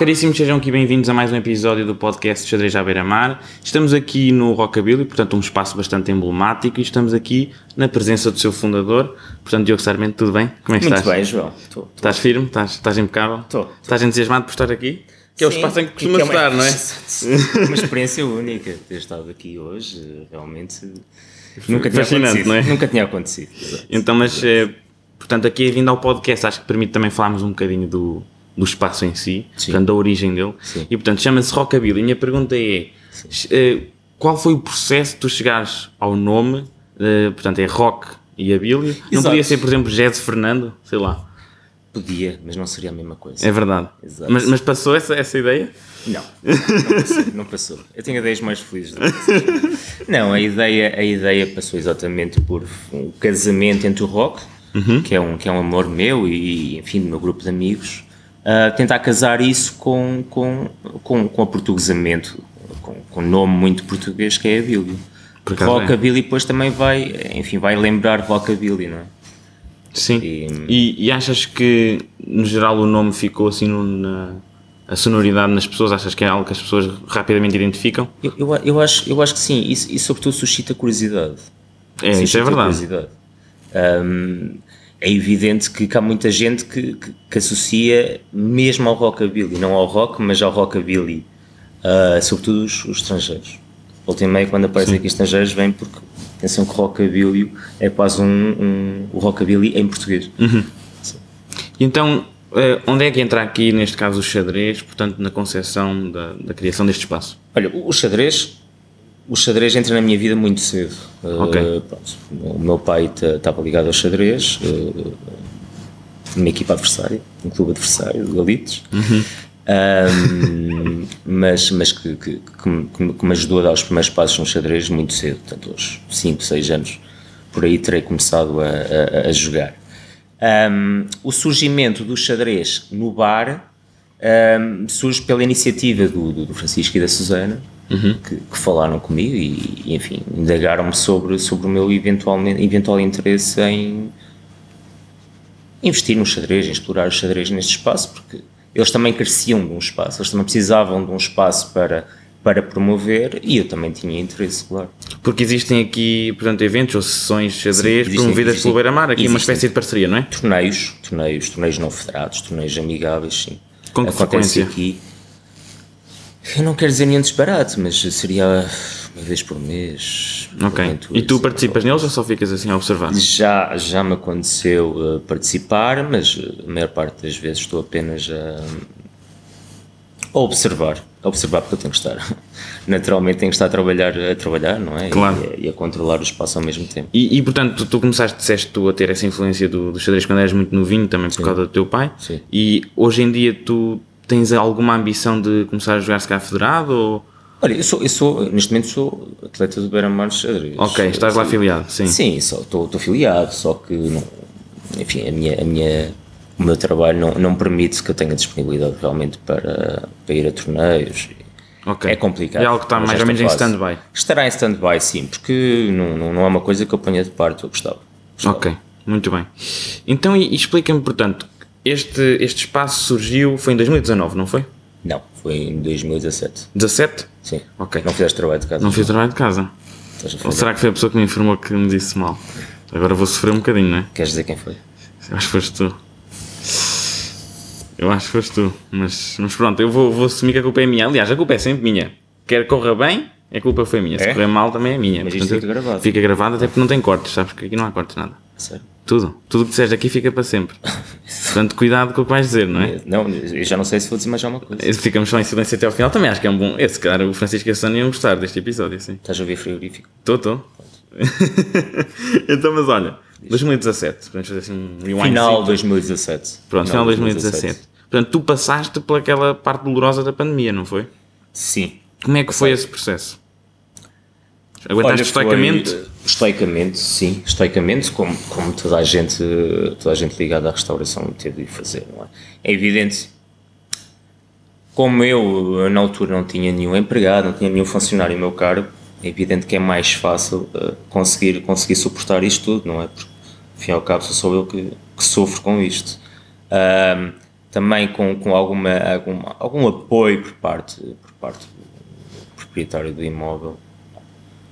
Caríssimos, sejam aqui bem-vindos a mais um episódio do podcast Xadrez à Beira-Mar. Estamos aqui no Rockabilly, portanto um espaço bastante emblemático e estamos aqui na presença do seu fundador, portanto Diogo Sarmento, tudo bem? Como é que Muito estás? bem, João. Tô, tô. Estás firme? Estás, estás impecável? Tô. Estás entusiasmado por estar aqui? Que é o Sim, espaço em que costumas é uma- estar, não é? Uma experiência única ter estado aqui hoje, realmente nunca tinha Fascinante, acontecido. não é? Nunca tinha acontecido. Então, mas, eh, portanto, aqui é vindo ao podcast, acho que permite também falarmos um bocadinho do, do espaço em si, Sim. portanto, da origem dele. Sim. E, portanto, chama-se Rockabilly. A minha pergunta é, eh, qual foi o processo de tu chegares ao nome, eh, portanto, é Rock e a Billy? Não podia ser, por exemplo, Jazz Fernando? Sei lá. Podia, mas não seria a mesma coisa. É verdade. Exato. Mas, mas passou essa, essa ideia? Não, não passou, não passou. Eu tenho ideias mais felizes do que. Não, a ideia, a ideia passou exatamente por um casamento entre o rock, que, é um, que é um amor meu e, enfim, do meu grupo de amigos, a tentar casar isso com, com, com, com o portuguesamento, com, com um nome muito português que é a Billy. Por acaso é. Rockabilly depois também vai, enfim, vai lembrar Rockabilly, não é? Sim. E- E, e achas que, no geral, o nome ficou assim na... A sonoridade nas pessoas, achas que é algo que as pessoas rapidamente identificam? Eu, eu, eu, acho, eu acho que sim, isso, e sobretudo suscita curiosidade. É, isso é suscita verdade. curiosidade. Hum, é evidente que, que há muita gente que, que, que associa mesmo ao rockabilly, não ao rock, mas ao rockabilly, ah, sobretudo os, os estrangeiros. Volta e meia, quando aparecem aqui estrangeiros, vem porque pensam que rockabilly é quase um, um, o rockabilly em português. E então, eh, onde é que entra aqui, neste caso, o xadrez, portanto, na concepção da, da criação deste espaço? Olha, o xadrez, o xadrez entra na minha vida muito cedo. Uh, Ok. pronto, o meu pai estava ligado ao xadrez, uh, numa equipa adversária, um clube adversário, do Galitos, Um, mas, mas que, que, que, me- que me- ajudou a dar os primeiros passos no xadrez muito cedo, portanto, aos 5, 6 anos, por aí terei começado a, a- a jogar. Um, o surgimento do xadrez no bar um, surge pela iniciativa do, do- do Francisco e da Susana, que, que falaram comigo e, enfim, indagaram-me sobre, sobre o meu eventualmente, eventual interesse em investir no xadrez, em explorar o xadrez neste espaço, porque eles também careciam de um espaço, eles também precisavam de um espaço para, para promover e eu também tinha interesse, claro. Porque existem aqui, portanto, eventos ou sessões de xadrez Sim, existem- promovidas existem- pelo Beira-Mar, aqui uma existem. espécie de parceria, não é? Torneios, torneios, torneios não federados, torneios amigáveis, sim. Com que Acontece frequência? aqui. Eu não quero dizer nenhum disparate, mas seria uma vez por mês. Ok. E tu participas neles ou só ficas assim a observar? Já, já me aconteceu uh, participar, mas uh, a maior parte das vezes estou apenas a, a observar. A observar porque eu tenho que estar. Naturalmente tenho que estar a trabalhar, a trabalhar não é? Claro. E, a- e a controlar o espaço ao mesmo tempo. E, e, portanto, tu, tu começaste, disseste tu a ter essa influência do, do xadrez quando eras muito novinho, também por causa do teu pai. Sim. E hoje em dia tu tens alguma ambição de começar a jogar se cá federado ou... Olha, eu sou, eu sou, neste momento sou atleta do Beira-Mar. Ok, estás lá afiliado, sim. Sim, estou afiliado, só que, não, enfim, a minha, a minha, o meu trabalho não, não permite que eu tenha disponibilidade realmente para, para ir a torneios. Ok. É complicado. É algo que está mais ou menos em stand-by. Estará em stand-by, sim, porque não, não, não é uma coisa que eu ponha de parte, eu gostava. Gostava. Ok, muito bem. Então, e, e explica-me, portanto, este, este espaço surgiu, foi em 2019, não foi? Não, foi em 2017. 17? Sim. Ok. Não fizeste trabalho de casa? Não fiz trabalho de casa. Ou será que foi a pessoa que me informou que me disse mal? Agora vou sofrer um bocadinho, não é? Queres dizer quem foi? Eu acho que foste tu. Eu acho que foste tu. Mas, mas pronto, eu vou, vou assumir que a culpa é minha. Aliás, a culpa é sempre minha. Quer corra bem, a culpa foi minha. Se É? correr mal, também é minha. Mas Portanto, fica gravado. Fica gravado até porque não tem cortes, sabes? Que aqui não há cortes nada. Sério? Tudo. Tudo o que disseres aqui fica para sempre. Portanto, cuidado com o que vais dizer, não é? Não, eu já não sei se vou dizer mais alguma coisa. Ficamos só em silêncio até ao final. Também acho que é um bom. Esse, cara, o Francisco e a Sônia iam gostar deste episódio, sim. Estás a ouvir frigorífico? Estou, estou. então, mas olha, 2017. Podemos fazer assim um rewind. Final de 2017. Pronto, final de 2017. Portanto, tu passaste por aquela parte dolorosa da pandemia, não foi? Sim. Como é que foi esse processo? Aguentaste estoicamente? Foi, estoicamente, sim. Estoicamente, como, como toda, a gente, toda a gente ligada à restauração teve de fazer, é? É evidente, como eu na altura não tinha nenhum empregado, não tinha nenhum funcionário em meu cargo, é evidente que é mais fácil uh, conseguir, conseguir suportar isto tudo, não é? Porque, e ao cabo, sou só eu que, que sofro com isto. Ahm, também com, com alguma, alguma, algum apoio por parte, por parte do proprietário do imóvel,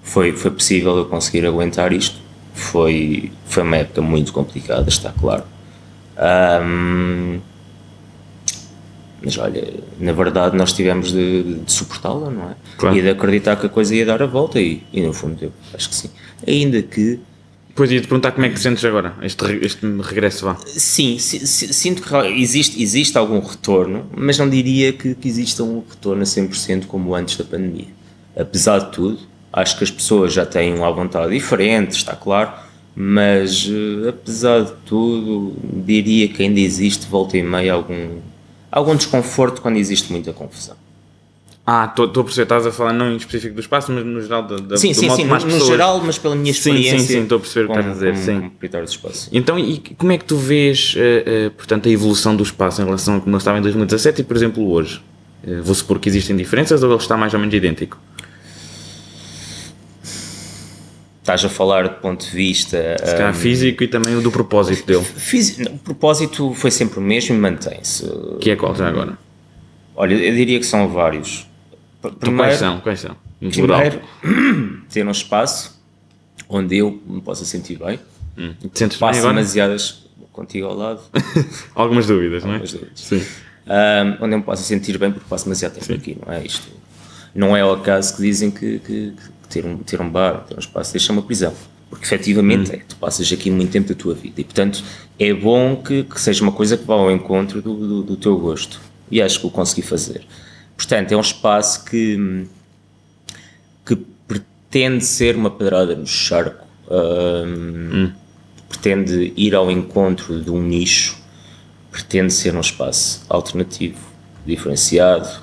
foi, foi possível eu conseguir aguentar isto. Foi, foi uma época muito complicada, está claro. Um, mas olha, na verdade nós tivemos de, de suportá-la, não é? Claro. E de acreditar que a coisa ia dar a volta e, e no fundo eu acho que sim. Ainda que Pois ia-te perguntar como é que te sentes agora, este, este regresso vá. Sim, sinto que existe, existe algum retorno, mas não diria que, que exista um retorno a 100% como antes da pandemia. Apesar de tudo, acho que as pessoas já têm uma vontade diferente, está claro, mas uh, apesar de tudo, diria que ainda existe, volta e meia, algum, algum desconforto quando existe muita confusão. Ah, estou a perceber, estás a falar não em específico do espaço, mas no geral da, da Sim, sim, sim, no, no geral, mas pela minha experiência. Sim, sim, sim, estou a perceber o que estás a dizer, sim. proprietário do espaço. Então, e como é que tu vês, uh, uh, portanto, a evolução do espaço em relação a como ele estava em 2017 e, por exemplo, hoje? Uh, vou supor que existem diferenças ou ele está mais ou menos idêntico? Estás a falar do ponto de vista... Se calhar um, físico e também o do propósito dele. Físico, o propósito foi sempre o mesmo e mantém-se. Que é qual já agora? Olha, eu diria que são vários Primeiro, então, quais são? Quais são? primeiro, ter um espaço onde eu me possa sentir bem. Hum. Te sentes Passo bem demasiadas contigo ao lado. Algumas dúvidas, não é? Algumas dúvidas. Sim. Um, onde eu me possa sentir bem porque passo demasiado tempo Sim. aqui, não é? Isto não é o acaso que dizem que, que, que ter, um, ter um bar, ter um espaço deixa uma prisão. Porque efetivamente hum. é, tu passas aqui muito tempo da tua vida e portanto é bom que, que seja uma coisa que vá ao encontro do, do, do teu gosto. E acho que o consegui fazer. Portanto, é um espaço que, que pretende ser uma pedrada no charco, um, hum. pretende ir ao encontro de um nicho, pretende ser um espaço alternativo, diferenciado,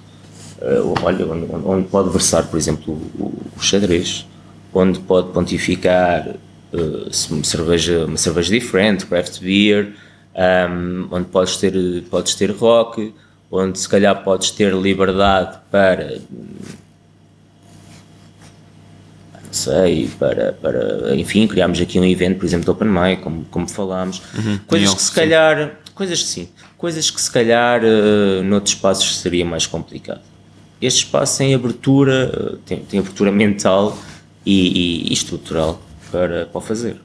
olha, onde, onde, pode versar, por exemplo, o, o xadrez, onde pode pontificar uh, uma, cerveja, uma cerveja diferente, craft beer, um, onde podes ter, podes ter rock, onde se calhar podes ter liberdade para não sei, para, para enfim, criámos aqui um evento, por exemplo, do Open Mic, como, como falámos, uhum, coisas que se sim. calhar, coisas que sim, coisas que se calhar uh, noutros espaços seria mais complicado. Este espaço tem abertura, tem, tem abertura mental e, e, e estrutural para, para o fazer.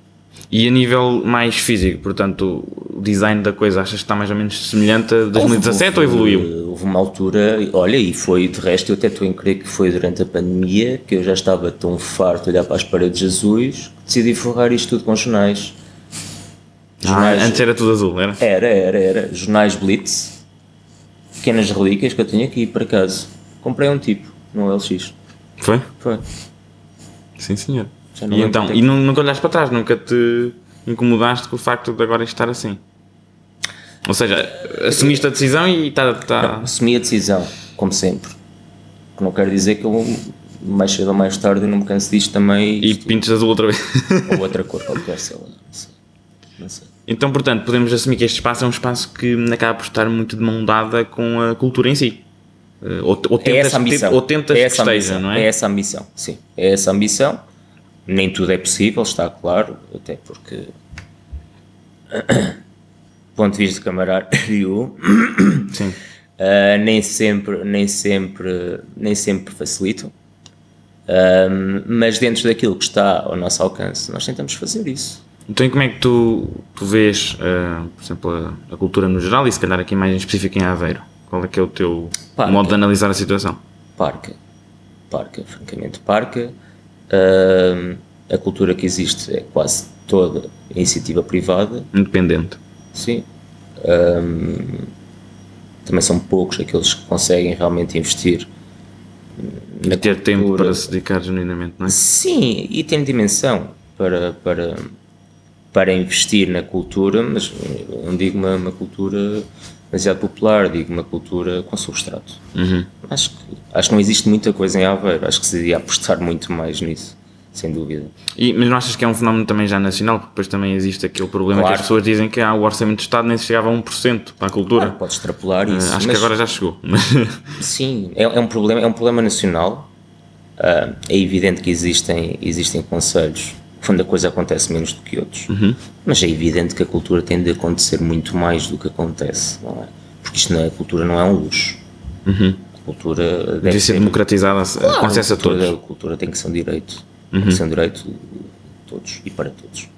E a nível mais físico, portanto, o design da coisa, achas que está mais ou menos semelhante a 2017 houve, ou evoluiu? Houve uma altura, olha, e foi de resto, eu até estou em crer que foi durante a pandemia que eu já estava tão farto de olhar para as paredes azuis que decidi forrar isto tudo com jornais. Ah, jornais ah, antes era tudo azul, era? Era, era, era. Jornais Blitz, pequenas relíquias que eu tenho aqui, por acaso. Comprei um tipo no LX. Foi? Foi. Sim, senhor. E então, e nunca olhaste para trás, nunca te incomodaste com o facto de agora estar assim? Ou seja, assumiste a decisão e está. Tá... assumi a decisão, como sempre. Que não quer dizer que eu mais cedo ou mais tarde não me canso disto também. E pintes azul outra vez. ou outra cor qualquer, sei lá. Não sei. Não sei. Então, portanto, podemos assumir que este espaço é um espaço que acaba por estar muito de mão dada com a cultura em si. Eh, ou, ou tentas, é essa a ambição. Ou tentas é essa que esteja, ambição. não é? É essa a ambição, sim. É essa a ambição nem tudo é possível, está claro, até porque ponto de vista camarário Sim. Uh, nem sempre nem sempre nem sempre facilitam uh, mas dentro daquilo que está ao nosso alcance nós tentamos fazer isso então como é que tu, tu vês uh, por exemplo a, a, cultura no geral e se calhar aqui mais em específico em Aveiro qual é que é o teu parca. modo de analisar a situação parca parca francamente parca Uh, a cultura que existe é quase toda iniciativa privada. Independente. Sim. Um, também são poucos aqueles que conseguem realmente investir na e ter cultura. tempo para se dedicar genuinamente, não é? Sim, e tem dimensão para, para, para investir na cultura, mas não digo uma, uma cultura demasiado popular, digo uma cultura com substrato. Uhum. Acho, que, acho que não existe muita coisa em Aveiro, acho que se devia apostar muito mais nisso, sem dúvida. E, mas não achas que é um fenómeno também já nacional? Porque depois também existe aquele problema claro. que as pessoas dizem que ah, o orçamento do Estado nem se chegava a 1% para a cultura. Claro, pode extrapolar ah, isso. Uh, acho que agora já chegou. Sim, é, é, um problema, é um problema nacional. Uh, é evidente que existem, existem conselhos onde a coisa acontece menos do que outros. Uhum. Mas é evidente que a cultura tem de acontecer muito mais do que acontece, não é? porque isto na cultura não é um luxo. A cultura deve, Uhum. Deve ser democratizada, com acesso a a todos. Uhum. A cultura tem que ser um direito. Tem que ser um direito de todos e para todos.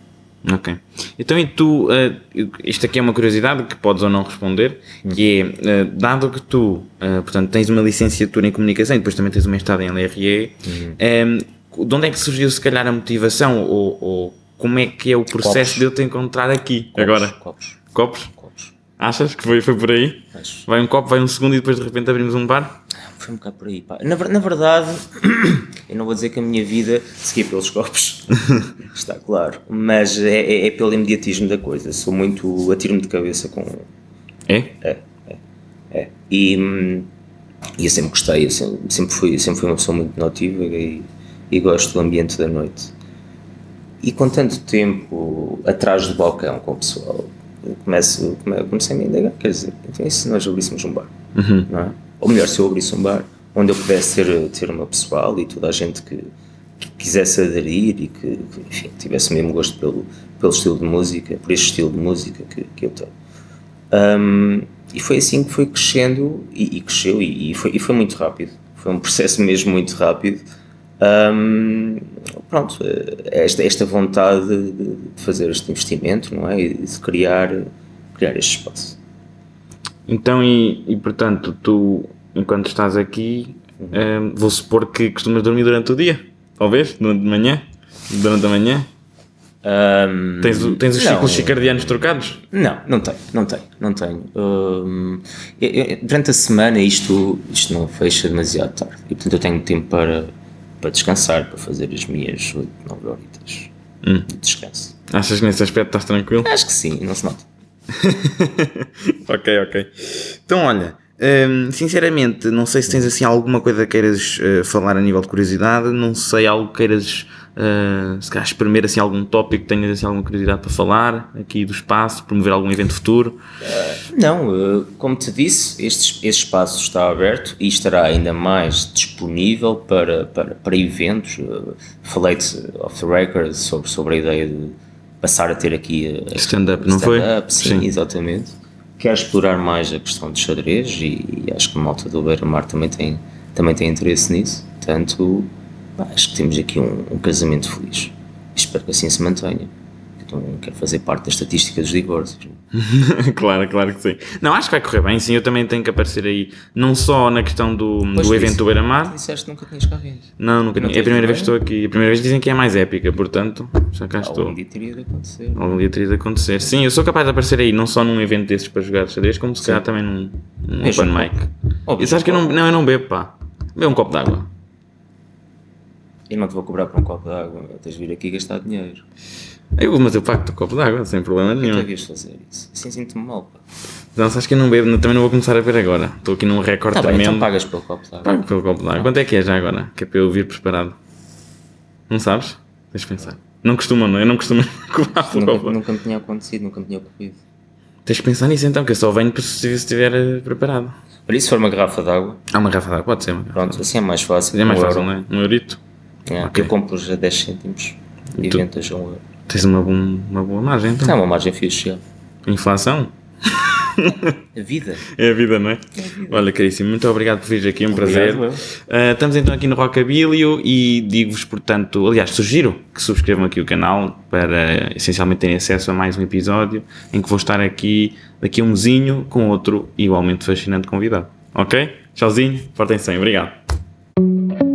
Ok. Então, e tu, eh, isto aqui é uma curiosidade que podes ou não responder, que é, eh, dado que tu, eh, portanto, tens uma licenciatura em comunicação e depois também tens uma estada em LRE, eh, de onde é que surgiu, se calhar, a motivação ou, ou como é que é o processo Copos. de eu te encontrar aqui? Copos, Agora, Copos. copos? Copos. Achas que foi, foi por aí? Mas Vai um copo, vai um segundo e depois de repente abrimos um bar? foi um bocado por aí. Pá. Na, na verdade, eu não vou dizer que a minha vida seguia pelos copos. Está claro. Mas é, é- é pelo imediatismo da coisa. Sou muito. Atiro-me de cabeça com. É? É. E, hum, e eu sempre gostei, eu sempre, sempre, fui, sempre fui uma pessoa muito notívaga e, e gosto do ambiente da noite. E com tanto tempo atrás do balcão com o pessoal, eu começo, come- comecei a me indagar, quer dizer, então e se nós abríssemos um bar? Não é? Ou melhor, se eu abrisse um bar onde eu pudesse ter, ter o meu pessoal e toda a gente que, que quisesse aderir e que, que, enfim, tivesse o mesmo gosto pelo, pelo estilo de música, por este estilo de música que, que eu tenho. Um, e foi assim que foi crescendo e, e cresceu e, e foi, e foi muito rápido. Foi um processo mesmo muito rápido. Um, pronto, esta, esta vontade de, fazer este investimento, não é? E de criar, criar este espaço. Então, e, e portanto, tu, enquanto estás aqui, eh, vou supor que costumas dormir durante o dia? Talvez? Durante de manhã? Durante a manhã? Um, Tens, tens os não. ciclos circadianos trocados? Não, não tenho, não tenho, não tenho. Hum, eu- eu- durante a semana isto, isto não fecha demasiado tarde e portanto eu tenho tempo para, para descansar, para fazer as minhas 8, 9 horitas de descanso. Achas que nesse aspecto estás tranquilo? Acho que sim, não se nota. ok, ok. Então, olha, hum, sinceramente, não sei se tens assim alguma coisa que queiras eh, falar a nível de curiosidade, não sei algo que queiras, eh, se calhar, espremer assim algum tópico que tenhas assim alguma curiosidade para falar aqui do espaço, promover algum evento futuro. Não, eh, como te disse, este, este espaço está aberto e estará ainda mais disponível para, para, para eventos. Eh, Falei-te off the record sobre, sobre a ideia de passar a ter aqui Stand-up, não foi? sim, Sim. exatamente. Quero explorar mais a questão de xadrez e, e acho que a malta do Beira-Mar também tem, também tem interesse nisso. Portanto, acho que temos aqui um, um casamento feliz. Espero que assim se mantenha. Eu não quero fazer parte da estatística dos divórcios. claro, claro que sim. Não, acho que vai correr bem, sim. Eu também tenho que aparecer aí, não só na questão do, Pois do evento do Beira-Mar. Disseste que nunca tinhas vindo. Não, nunca Não tinha. É a primeira vez que estou aqui. A primeira vez dizem que é a mais épica, portanto, já cá estou. Algum dia teria de acontecer. Algum dia teria de acontecer. Sim, eu sou capaz de aparecer aí, não só num evento desses para jogar xadrez, como se calhar também num, num open mic. E sabes que eu não, não, eu não bebo, pá. Bebo um copo de água. Eu não te vou cobrar por um copo de água, tens de vir aqui gastar dinheiro. Eu, mas eu pacto o copo de água, sem problema nenhum. havias de fazer isso? Assim sinto-me mal, pá. Então, sabes que eu não bebo, também não vou começar a beber agora. Estou aqui num recorde Tá bem, tremendo. então pagas pelo copo de água. Pago pelo copo de água. Quanto é que é já agora? Que é para eu vir preparado. Não sabes? Deixa pensar. Não costuma, não? Eu não costumo cobrar pelo Nunca, copo. nunca me tinha acontecido, nunca me tinha ocorrido. Tens de pensar nisso então, que eu só venho para se estiver eh, preparado. Olha, e se for uma garrafa de água, Há uma garrafa de água, pode ser uma garrafa. pronto, assim é mais fácil. É mais fácil, não é? Um eurito. É, Ok. Eu compro a 10 cêntimos e tu- ventas a um euro. Tens uma, bom- uma boa margem então. É uma margem fixe. Inflação? A vida. É a vida, não é? Olha, caríssimo, muito obrigado por vir aqui, um prazer. Obrigado, Ah, estamos então aqui no Rockabilio e digo-vos, portanto, aliás, sugiro que subscrevam aqui o canal para essencialmente terem acesso a mais um episódio em que vou estar aqui daqui a um mesinho com outro igualmente fascinante convidado. Ok? Tchauzinho, portem-se bem, obrigado.